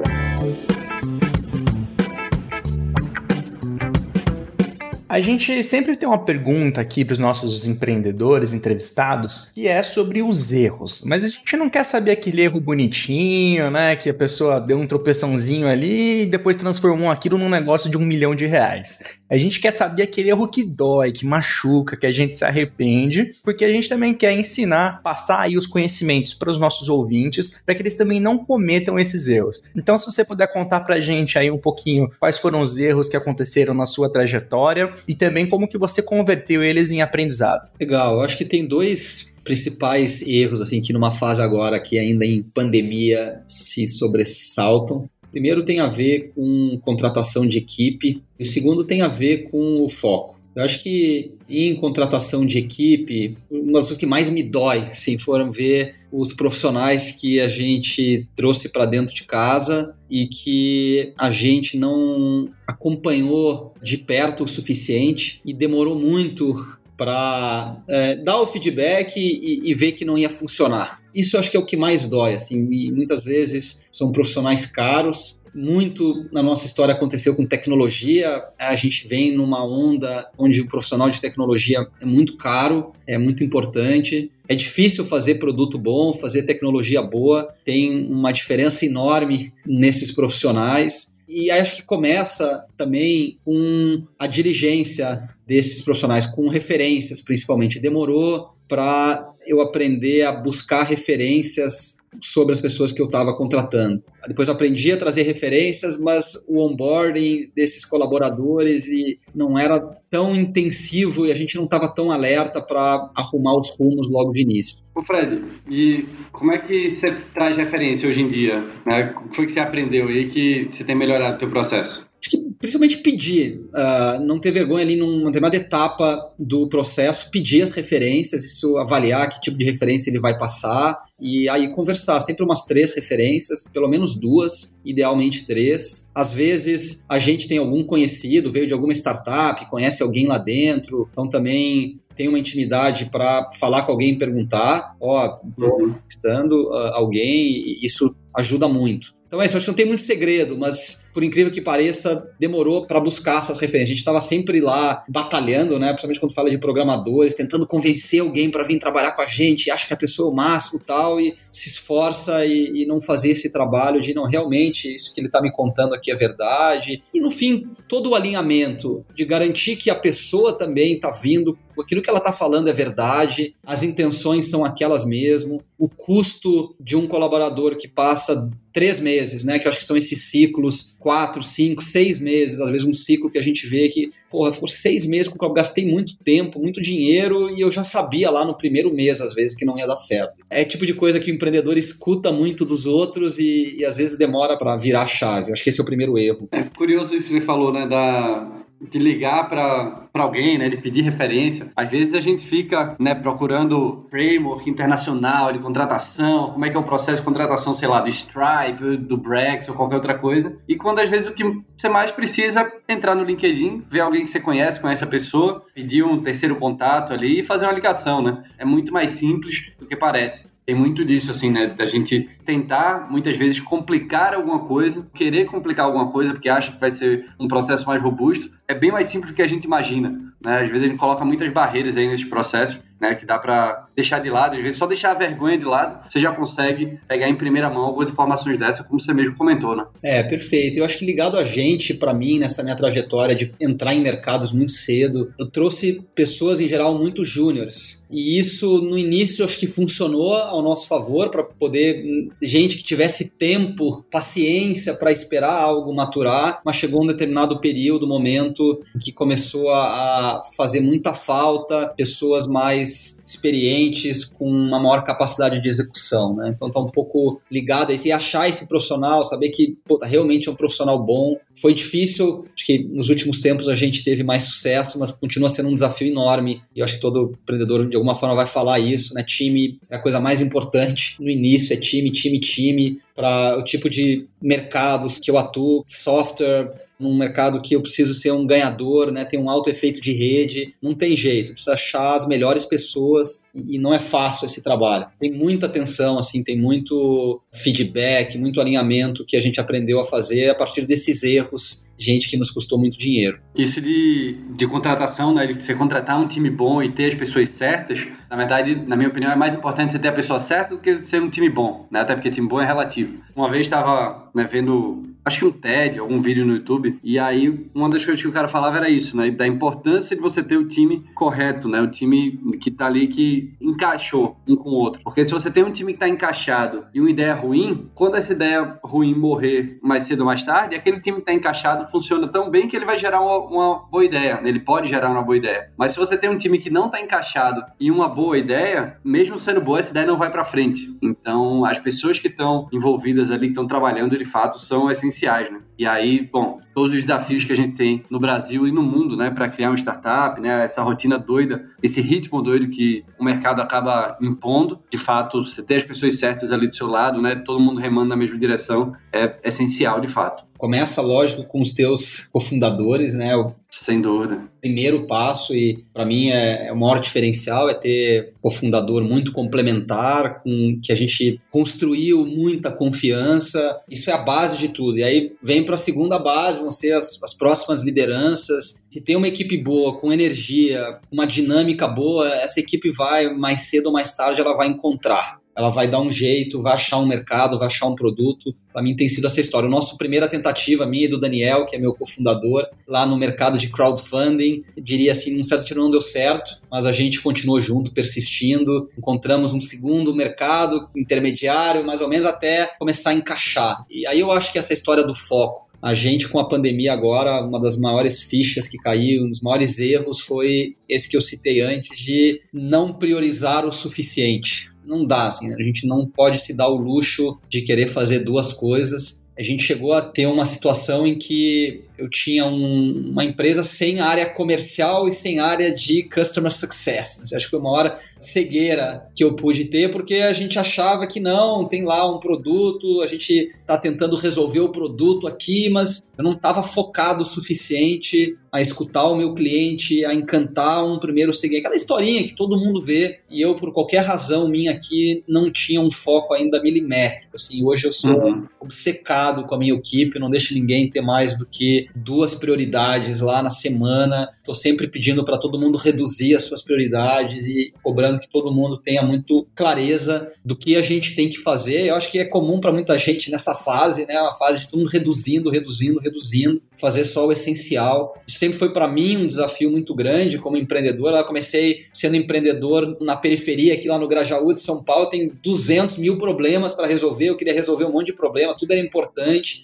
A gente sempre tem uma pergunta aqui para os nossos empreendedores entrevistados, que é sobre os erros. Mas a gente não quer saber aquele erro bonitinho, né? Que a pessoa deu um tropeçãozinho ali e depois transformou aquilo num negócio de um milhão de reais. A gente quer saber aquele erro que dói, que machuca, que a gente se arrepende, porque a gente também quer ensinar, passar aí os conhecimentos para os nossos ouvintes, para que eles também não cometam esses erros. Então, se você puder contar para a gente aí um pouquinho quais foram os erros que aconteceram na sua trajetória e também como que você converteu eles em aprendizado. Legal, eu acho que tem dois principais erros assim que numa fase agora que ainda em pandemia se sobressaltam. Primeiro tem a ver com contratação de equipe, e o segundo tem a ver com o foco. Eu acho que em contratação de equipe, uma das coisas que mais me dói, assim, foram ver os profissionais que a gente trouxe para dentro de casa e que a gente não acompanhou de perto o suficiente e demorou muito para é, dar o feedback e, e, ver que não ia funcionar. Isso eu acho que é o que mais dói, assim, muitas vezes são profissionais caros. Muito na nossa história aconteceu com tecnologia. A gente vem numa onda onde o profissional de tecnologia é muito caro, é muito importante. É difícil fazer produto bom, fazer tecnologia boa, tem uma diferença enorme nesses profissionais. E acho que começa também com a diligência desses profissionais, com referências principalmente. Demorou para eu aprender a buscar referências sobre as pessoas que eu estava contratando. Depois eu aprendi a trazer referências, mas o onboarding desses colaboradores e não era tão intensivo e a gente não estava tão alerta para arrumar os rumos logo de início. Ô Fred, e como é que você traz referência hoje em dia? Né? O que foi que você aprendeu aí que você tem melhorado o seu processo? Acho que principalmente pedir, uh, não ter vergonha ali numa determinada etapa do processo, pedir as referências, isso avaliar que tipo de referência ele vai passar e aí conversar, sempre umas três referências, pelo menos duas, idealmente três. Às vezes a gente tem algum conhecido, veio de alguma startup, conhece alguém lá dentro, então também tem uma intimidade para falar com alguém e perguntar, ó, oh, estou uhum. uh, alguém, e isso ajuda muito. Então é isso, acho que não tem muito segredo, mas por incrível que pareça, demorou para buscar essas referências. A gente estava sempre lá batalhando, né? Principalmente quando fala de programadores, tentando convencer alguém para vir trabalhar com a gente, acha que a pessoa é o máximo tal, e se esforça e, e não fazer esse trabalho de não, realmente, isso que ele está me contando aqui é verdade. E no fim, todo o alinhamento de garantir que a pessoa também está vindo aquilo que ela está falando é verdade, as intenções são aquelas mesmo, o custo de um colaborador que passa três meses, né, que eu acho que são esses ciclos quatro, cinco, seis meses, às vezes um ciclo que a gente vê que, porra, ficou seis meses com eu gastei muito tempo, muito dinheiro e eu já sabia lá no primeiro mês, às vezes, que não ia dar certo. É tipo de coisa que o empreendedor escuta muito dos outros e, e às vezes demora para virar a chave. Eu acho que esse é o primeiro erro. É curioso isso que você falou, né, da de ligar para alguém, né, de pedir referência. Às vezes a gente fica, né, procurando framework internacional de contratação, como é que é o processo de contratação, sei lá, do Stripe, do Brex ou qualquer outra coisa. E quando às vezes o que você mais precisa é entrar no LinkedIn, ver alguém que você conhece, conhece a pessoa, pedir um terceiro contato ali e fazer uma ligação, né? É muito mais simples do que parece. Tem muito disso, assim, né? Da gente tentar, muitas vezes, complicar alguma coisa, querer complicar alguma coisa, porque acha que vai ser um processo mais robusto. É bem mais simples do que a gente imagina, né? Às vezes a gente coloca muitas barreiras aí nesses processos né, que dá para deixar de lado, às vezes só deixar a vergonha de lado, você já consegue pegar em primeira mão algumas informações dessa, como você mesmo comentou, né? É, perfeito. Eu acho que ligado a gente, para mim, nessa minha trajetória de entrar em mercados muito cedo, eu trouxe pessoas em geral muito júniores. E isso no início acho que funcionou ao nosso favor para poder gente que tivesse tempo, paciência para esperar algo maturar, mas chegou um determinado período, momento que começou a fazer muita falta, pessoas mais experientes, com uma maior capacidade de execução, né? Então tá um pouco ligado a isso e achar esse profissional, saber que tá realmente é um profissional bom. Foi difícil, acho que nos últimos tempos a gente teve mais sucesso, mas continua sendo um desafio enorme. E eu acho que todo empreendedor de alguma forma vai falar isso, né? Time é a coisa mais importante no início, é time, time, time. para o tipo de mercados que eu atuo, software, num mercado que eu preciso ser um ganhador, né? Tem um alto efeito de rede, não tem jeito, precisa achar as melhores pessoas e não é fácil esse trabalho. Tem muita atenção, assim, tem muito feedback, muito alinhamento que a gente aprendeu a fazer a partir desses erros, gente que nos custou muito dinheiro. Isso de, de contratação, né? De você contratar um time bom e ter as pessoas certas, na verdade, na minha opinião, é mais importante você ter a pessoa certa do que ser um time bom, né? Até porque time bom é relativo. Uma vez estava né, vendo acho que um TED, algum vídeo no YouTube, e aí uma das coisas que o cara falava era isso, né? Da importância de você ter o time correto, né? O time que tá ali que encaixou um com o outro. Porque se você tem um time que tá encaixado e uma ideia ruim, quando essa ideia ruim morrer mais cedo ou mais tarde, aquele time que tá encaixado funciona tão bem que ele vai gerar uma, uma boa ideia, né? ele pode gerar uma boa ideia. Mas se você tem um time que não tá encaixado e uma boa ideia, mesmo sendo boa, essa ideia não vai para frente. Então, as pessoas que estão envolvidas ali, que estão trabalhando, de fato, são essenciais né? E aí, bom, todos os desafios que a gente tem no Brasil e no mundo, né, para criar uma startup, né, essa rotina doida, esse ritmo doido que o mercado acaba impondo. De fato, você ter as pessoas certas ali do seu lado, né, todo mundo remando na mesma direção, é essencial, de fato. Começa, lógico, com os teus cofundadores, né? O Sem dúvida. Primeiro passo, e para mim é, é, o maior diferencial, é ter cofundador muito complementar, com que a gente construiu muita confiança. Isso é a base de tudo. E aí vem para a segunda base, vão ser as, as próximas lideranças. Se tem uma equipe boa, com energia, uma dinâmica boa, essa equipe vai, mais cedo ou mais tarde, ela vai encontrar ela vai dar um jeito, vai achar um mercado, vai achar um produto. Para mim tem sido essa história. O nosso primeira tentativa, minha e do Daniel, que é meu cofundador, lá no mercado de crowdfunding, diria assim, num certo sentido não deu certo, mas a gente continuou junto, persistindo, encontramos um segundo mercado intermediário, mais ou menos até começar a encaixar. E aí eu acho que essa história do foco, a gente, com a pandemia agora, uma das maiores fichas que caiu, um dos maiores erros foi esse que eu citei antes, de não priorizar o suficiente não dá, assim, a gente não pode se dar o luxo de querer fazer duas coisas. A gente chegou a ter uma situação em que eu tinha um, uma empresa sem área comercial e sem área de customer success. Acho que foi uma hora cegueira que eu pude ter, porque a gente achava que não, tem lá um produto, a gente está tentando resolver o produto aqui, mas eu não estava focado o suficiente a escutar o meu cliente, a encantar um primeiro seguinte, aquela historinha que todo mundo vê, e eu, por qualquer razão minha aqui, não tinha um foco ainda milimétrico. Assim, hoje eu sou uhum. obcecado com a minha equipe, não deixo ninguém ter mais do que duas prioridades lá na semana. Estou sempre pedindo para todo mundo reduzir as suas prioridades e cobrando que todo mundo tenha muito clareza do que a gente tem que fazer. Eu acho que é comum para muita gente nessa fase, né? Uma fase de todo mundo reduzindo, reduzindo, reduzindo, fazer só o essencial. Isso sempre foi para mim um desafio muito grande como empreendedor. Eu comecei sendo empreendedor na periferia, aqui lá no Grajaú de São Paulo, tem 200 mil problemas para resolver. Eu queria resolver um monte de problema, tudo era importante.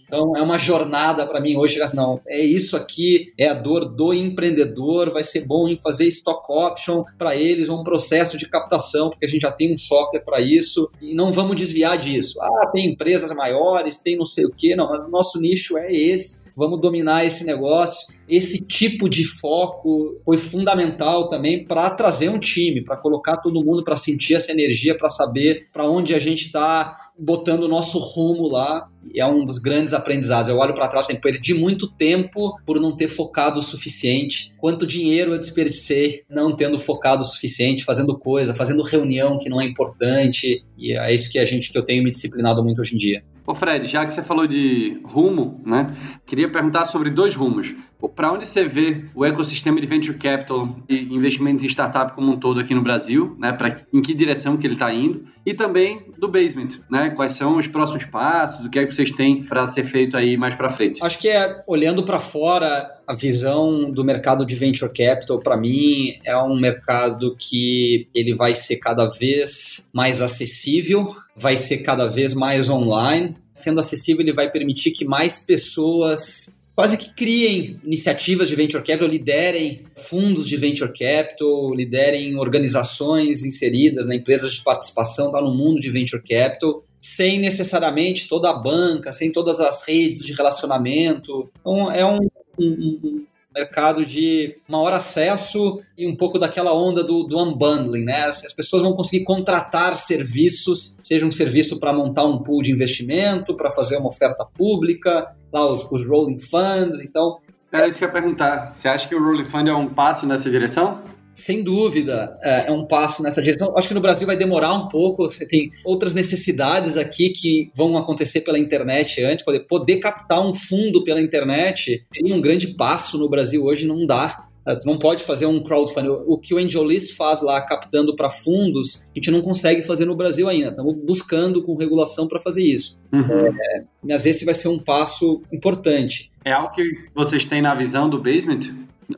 Então é uma jornada para mim hoje. Assim, não, é isso aqui, é a dor do empreendedor, vai ser bom em fazer stock option para eles, um processo de captação, porque a gente já tem um software para isso, e não vamos desviar disso. Ah, tem empresas maiores, tem não sei o que, não, mas o nosso nicho é esse, vamos dominar esse negócio. Esse tipo de foco foi fundamental também para trazer um time, para colocar todo mundo para sentir essa energia, para saber para onde a gente está botando o nosso rumo lá. É um dos grandes aprendizados. Eu olho para trás e perdi muito tempo por não ter focado o suficiente. Quanto dinheiro eu desperdicei não tendo focado o suficiente, fazendo coisa, fazendo reunião que não é importante. E é isso que a gente que eu tenho me disciplinado muito hoje em dia. Ô Fred, já que você falou de rumo, né? Queria perguntar sobre dois rumos. Para onde você vê o ecossistema de venture capital e investimentos em startup como um todo aqui no Brasil, né? Pra, em que direção que ele está indo? E também do basement, né? Quais são os próximos passos? O que é que vocês têm para ser feito aí mais para frente? Acho que é olhando para fora a visão do mercado de venture capital para mim é um mercado que ele vai ser cada vez mais acessível, vai ser cada vez mais online. Sendo acessível, ele vai permitir que mais pessoas quase que criem iniciativas de venture capital, liderem fundos de venture capital, liderem organizações inseridas na empresas de participação, tá no mundo de venture capital, sem necessariamente toda a banca, sem todas as redes de relacionamento. Então, é um, um, mercado de maior acesso e um pouco daquela onda do, do unbundling, né? As, as pessoas vão conseguir contratar serviços, seja um serviço para montar um pool de investimento, para fazer uma oferta pública, lá os, os rolling funds, então... Era isso que eu ia perguntar. Você acha que o rolling fund é um passo nessa direção? Sem dúvida, é, é um passo nessa direção. Acho que no Brasil vai demorar um pouco. Você tem outras necessidades aqui que vão acontecer pela internet antes. Poder, poder captar um fundo pela internet tem um grande passo no Brasil hoje, não dá. É, tu não pode fazer um crowdfunding. O que o AngelList faz lá, captando para fundos, a gente não consegue fazer no Brasil ainda. Estamos buscando com regulação para fazer isso. Uhum. É, mas esse vai ser um passo importante. É algo que vocês têm na visão do Basement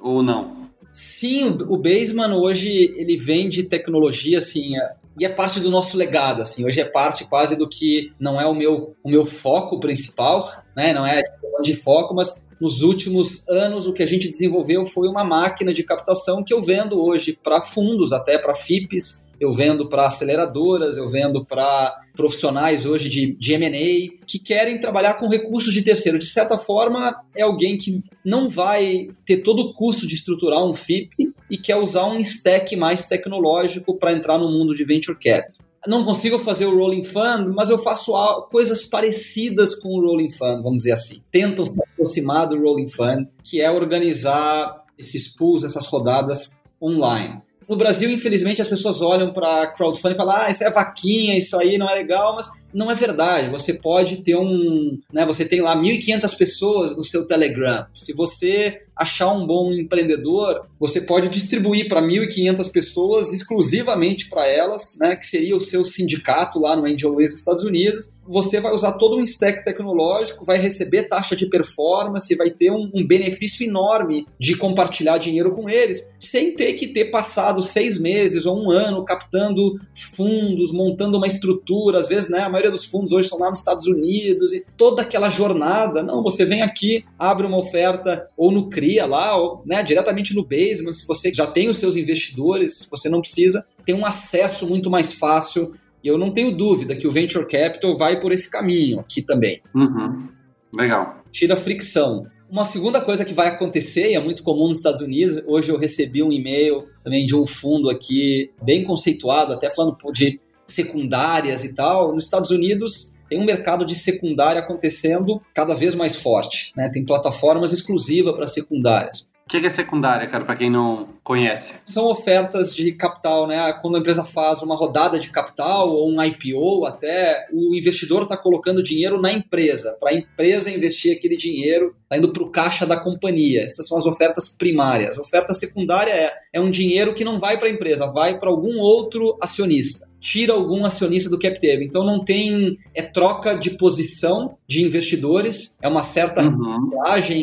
ou não? Sim, o, Baseman hoje ele vende tecnologia assim, é, e é parte do nosso legado, assim. Hoje é parte quase do que não é o meu, o meu foco principal, né? Não é de foco, mas nos últimos anos o que a gente desenvolveu foi uma máquina de captação que eu vendo hoje para fundos, até para FIPs, eu vendo para aceleradoras, eu vendo para profissionais hoje de, de M&A que querem trabalhar com recursos de terceiro. De certa forma, é alguém que não vai ter todo o custo de estruturar um FIP e quer usar um stack mais tecnológico para entrar no mundo de venture capital não consigo fazer o Rolling Fund, mas eu faço coisas parecidas com o Rolling Fund, vamos dizer assim. Tento se aproximar do Rolling Fund, que é organizar esses pools, essas rodadas online. No Brasil, infelizmente, as pessoas olham para crowdfunding e falam: ah, isso é vaquinha, isso aí não é legal, mas não é verdade. Você pode ter um. Né, você tem lá 1.500 pessoas no seu Telegram. Se você achar um bom empreendedor, você pode distribuir para 1.500 pessoas exclusivamente para elas, né, que seria o seu sindicato lá no Angel dos Estados Unidos. Você vai usar todo um stack tecnológico, vai receber taxa de performance, vai ter um, um benefício enorme de compartilhar dinheiro com eles, sem ter que ter passado seis meses ou um ano captando fundos, montando uma estrutura. Às vezes, né, a maioria dos fundos hoje são lá nos Estados Unidos e toda aquela jornada. Não, você vem aqui, abre uma oferta ou no CRIA lá, ou né, diretamente no Basement, se você já tem os seus investidores, você não precisa, ter um acesso muito mais fácil. E eu não tenho dúvida que o Venture Capital vai por esse caminho aqui também. Uhum. Legal. Tira a fricção. Uma segunda coisa que vai acontecer, e é muito comum nos Estados Unidos, hoje eu recebi um e-mail também de um fundo aqui, bem conceituado, até falando de secundárias e tal. Nos Estados Unidos tem um mercado de secundária acontecendo cada vez mais forte. Né? Tem plataformas exclusivas para secundárias. O que é secundária, cara, para quem não conhece? São ofertas de capital, né? Quando a empresa faz uma rodada de capital ou um IPO, até o investidor está colocando dinheiro na empresa, para a empresa investir aquele dinheiro, está indo para o caixa da companhia. Essas são as ofertas primárias. A oferta secundária é, é um dinheiro que não vai para a empresa, vai para algum outro acionista tira algum acionista do cap table. Então não tem é troca de posição de investidores, é uma certa uhum.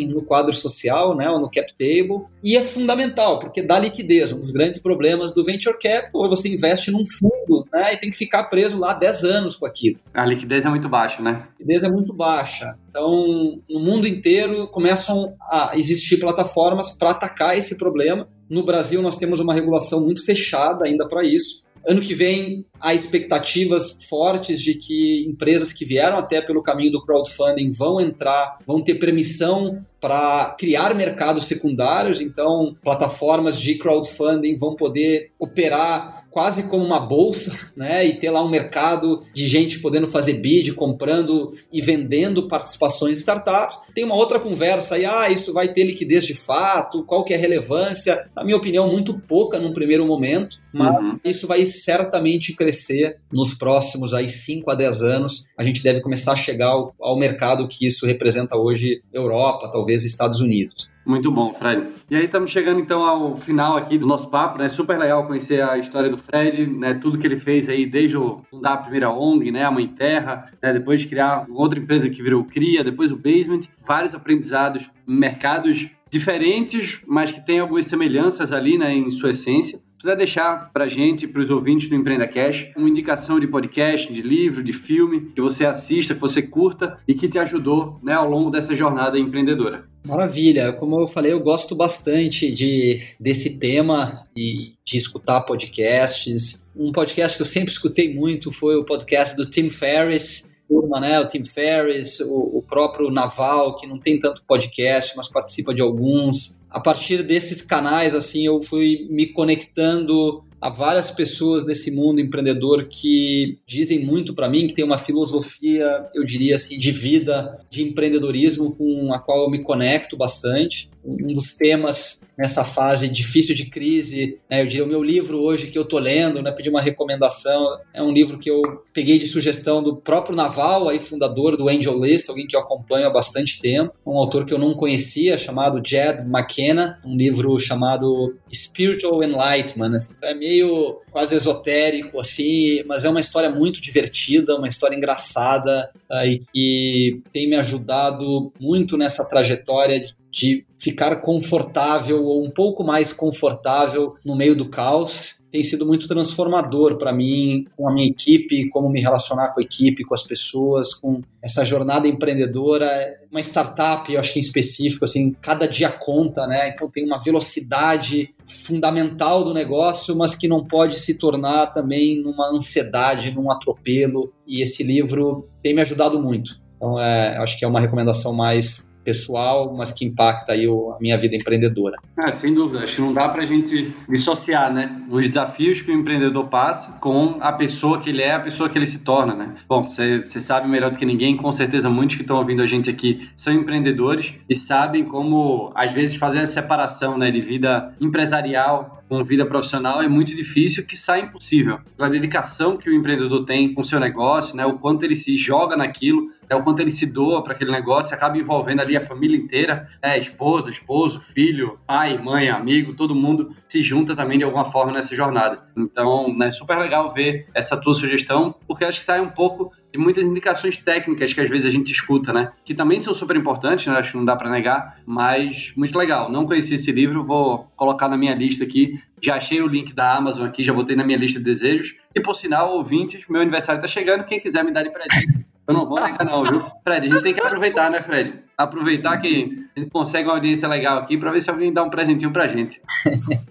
no quadro social, né, ou no cap table, e é fundamental porque dá liquidez. Um dos grandes problemas do venture capital é você investe num fundo, né, e tem que ficar preso lá 10 anos com aquilo. A liquidez é muito baixa, né? A liquidez é muito baixa. Então, no mundo inteiro começam a existir plataformas para atacar esse problema. No Brasil, nós temos uma regulação muito fechada ainda para isso. Ano que vem, há expectativas fortes de que empresas que vieram até pelo caminho do crowdfunding vão entrar, vão ter permissão para criar mercados secundários, então plataformas de crowdfunding vão poder operar quase como uma bolsa, né? E ter lá um mercado de gente podendo fazer bid, comprando e vendendo participações em startups. Tem uma outra conversa aí, ah, isso vai ter liquidez de fato, qual que é a relevância? Na minha opinião, muito pouca num primeiro momento, mas uhum. isso vai certamente crescer nos próximos aí 5 a 10 anos. A gente deve começar a chegar ao, ao mercado que isso representa hoje, Europa, talvez Estados Unidos. Muito bom, Fred. E aí estamos chegando então ao final aqui do nosso papo, né? Super legal conhecer a história do Fred, né? Tudo que ele fez aí desde o fundar a primeira ONG, né? A Mãe Terra, né? depois de criar outra empresa que virou Cria, depois o Basement, vários aprendizados mercados diferentes, mas que têm algumas semelhanças ali, né? Em sua essência precisa deixar para gente, para os ouvintes do Empreenda Cash, uma indicação de podcast, de livro, de filme que você assista, que você curta e que te ajudou né, ao longo dessa jornada empreendedora. Maravilha, como eu falei, eu gosto bastante de, desse tema e de escutar podcasts. Um podcast que eu sempre escutei muito foi o podcast do Tim Ferriss, turma, né? O Tim Ferriss, o, o próprio Naval, que não tem tanto podcast, mas participa de alguns. A partir desses canais, assim, eu fui me conectando há várias pessoas nesse mundo empreendedor que dizem muito para mim, que tem uma filosofia, eu diria assim, de vida, de empreendedorismo com a qual eu me conecto bastante. Um dos temas nessa fase difícil de crise, né, eu diria o meu livro hoje que eu tô lendo, né, pedi uma recomendação, é um livro que eu peguei de sugestão do próprio Naval, aí fundador do Angel List, alguém que eu acompanho há bastante tempo, um autor que eu não conhecia, chamado Jed McKenna, um livro chamado Spiritual Enlightenment, assim, é meio quase esotérico, assim, mas é uma história muito divertida, uma história engraçada uh, e que tem me ajudado muito nessa trajetória de ficar confortável ou um pouco mais confortável no meio do caos tem sido muito transformador para mim, com a minha equipe, como me relacionar com a equipe, com as pessoas, com essa jornada empreendedora, uma startup, eu acho que em específico, assim, cada dia conta, né? Então tem uma velocidade fundamental do negócio, mas que não pode se tornar também numa ansiedade, num atropelo. E esse livro tem me ajudado muito. Então, é, acho que é uma recomendação mais pessoal, mas que impacta aí a minha vida empreendedora. É, sem dúvida, acho que não dá para a gente dissociar, né, os desafios que o empreendedor passa com a pessoa que ele é, a pessoa que ele se torna, né. Bom, você sabe melhor do que ninguém, com certeza muitos que estão ouvindo a gente aqui são empreendedores e sabem como, às vezes, fazer a separação, né, de vida empresarial com vida profissional é muito difícil, que sai impossível. A dedicação que o empreendedor tem com o seu negócio, né, o quanto ele se joga naquilo, é o quanto ele se doa para aquele negócio, acaba envolvendo ali a família inteira, é, esposa, esposo, filho, pai, mãe, amigo, todo mundo se junta também de alguma forma nessa jornada. Então, é né, super legal ver essa tua sugestão, porque acho que sai um pouco de muitas indicações técnicas que às vezes a gente escuta, né? Que também são super importantes, né? acho que não dá para negar, mas muito legal. Não conheci esse livro, vou colocar na minha lista aqui. Já achei o link da Amazon aqui, já botei na minha lista de desejos. E por sinal, ouvintes, meu aniversário está chegando, quem quiser me dar de presente eu não vou negar, não, viu? Fred, a gente tem que aproveitar, né, Fred? Aproveitar que a gente consegue uma audiência legal aqui para ver se alguém dá um presentinho pra gente.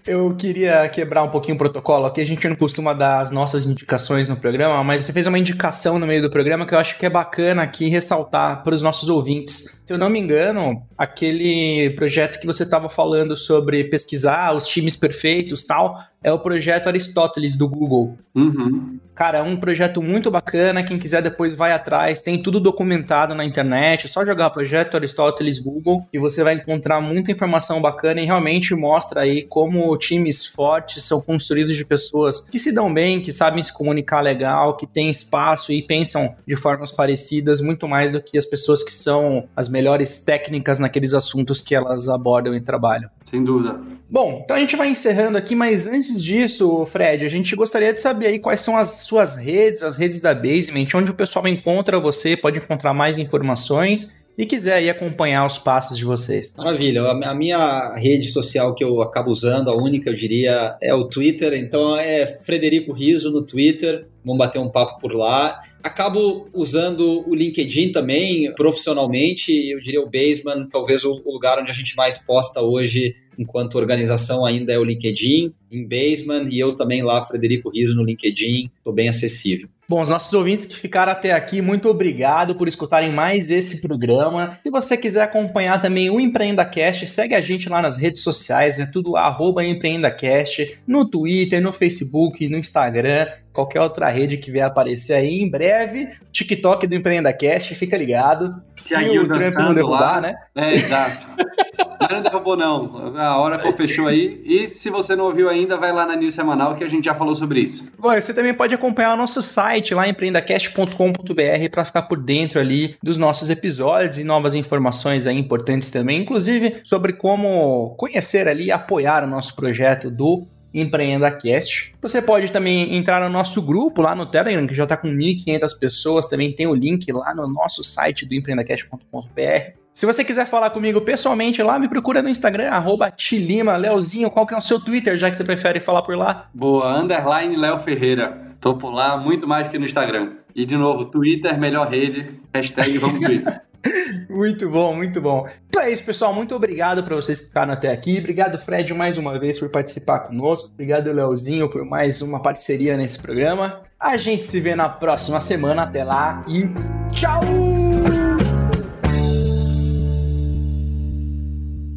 Eu queria quebrar um pouquinho o protocolo aqui. A gente não costuma dar as nossas indicações no programa, mas você fez uma indicação no meio do programa que eu acho que é bacana aqui ressaltar para os nossos ouvintes. Se eu não me engano, aquele projeto que você estava falando sobre pesquisar os times perfeitos tal, é o projeto Aristóteles do Google. Uhum. Cara, é um projeto muito bacana. Quem quiser depois vai atrás, tem tudo documentado na internet. É só jogar projeto Aristóteles Google e você vai encontrar muita informação bacana e realmente mostra aí como times fortes são construídos de pessoas que se dão bem, que sabem se comunicar legal, que têm espaço e pensam de formas parecidas, muito mais do que as pessoas que são as melhores técnicas naqueles assuntos que elas abordam e trabalham. Sem dúvida. Bom, então a gente vai encerrando aqui, mas antes disso, Fred, a gente gostaria de saber aí quais são as suas redes, as redes da Basement, onde o pessoal encontra você, pode encontrar mais informações e quiser aí acompanhar os passos de vocês. Maravilha. A minha rede social que eu acabo usando, a única eu diria, é o Twitter. Então é Frederico Riso no Twitter. Vamos bater um papo por lá. Acabo usando o LinkedIn também profissionalmente. Eu diria o Basement, talvez o lugar onde a gente mais posta hoje enquanto organização ainda é o LinkedIn, em Basement, e eu também lá, Frederico Riso, no LinkedIn, estou bem acessível. Bom, os nossos ouvintes que ficaram até aqui, muito obrigado por escutarem mais esse programa. Se você quiser acompanhar também o EmpreendaCast, segue a gente lá nas redes sociais, é tudo arroba EmpreendaCast, no Twitter, no Facebook, no Instagram, qualquer outra rede que vier aparecer aí em breve. TikTok do EmpreendaCast, fica ligado. Se, Se o Trump não derrubar, lá, né? É, exato. não derrubou, não. A Oracle fechou aí. E se você não ouviu ainda, vai lá na News Semanal que a gente já falou sobre isso. Bom, você também pode acompanhar o nosso site lá, empreendacast.com.br, para ficar por dentro ali dos nossos episódios e novas informações aí importantes também, inclusive sobre como conhecer ali e apoiar o nosso projeto do EmpreendaCast. Você pode também entrar no nosso grupo lá no Telegram, que já está com 1.500 pessoas. Também tem o link lá no nosso site do empreendacast.com.br. Se você quiser falar comigo pessoalmente lá, me procura no Instagram, arroba Tilima. Leozinho, qual que é o seu Twitter, já que você prefere falar por lá? Boa, underline Léo Ferreira. Tô por lá muito mais que no Instagram. E de novo, Twitter, melhor rede, hashtag vamos Twitter. muito bom, muito bom. Então é isso, pessoal. Muito obrigado para vocês que ficaram até aqui. Obrigado, Fred, mais uma vez por participar conosco. Obrigado, Leozinho, por mais uma parceria nesse programa. A gente se vê na próxima semana. Até lá e tchau!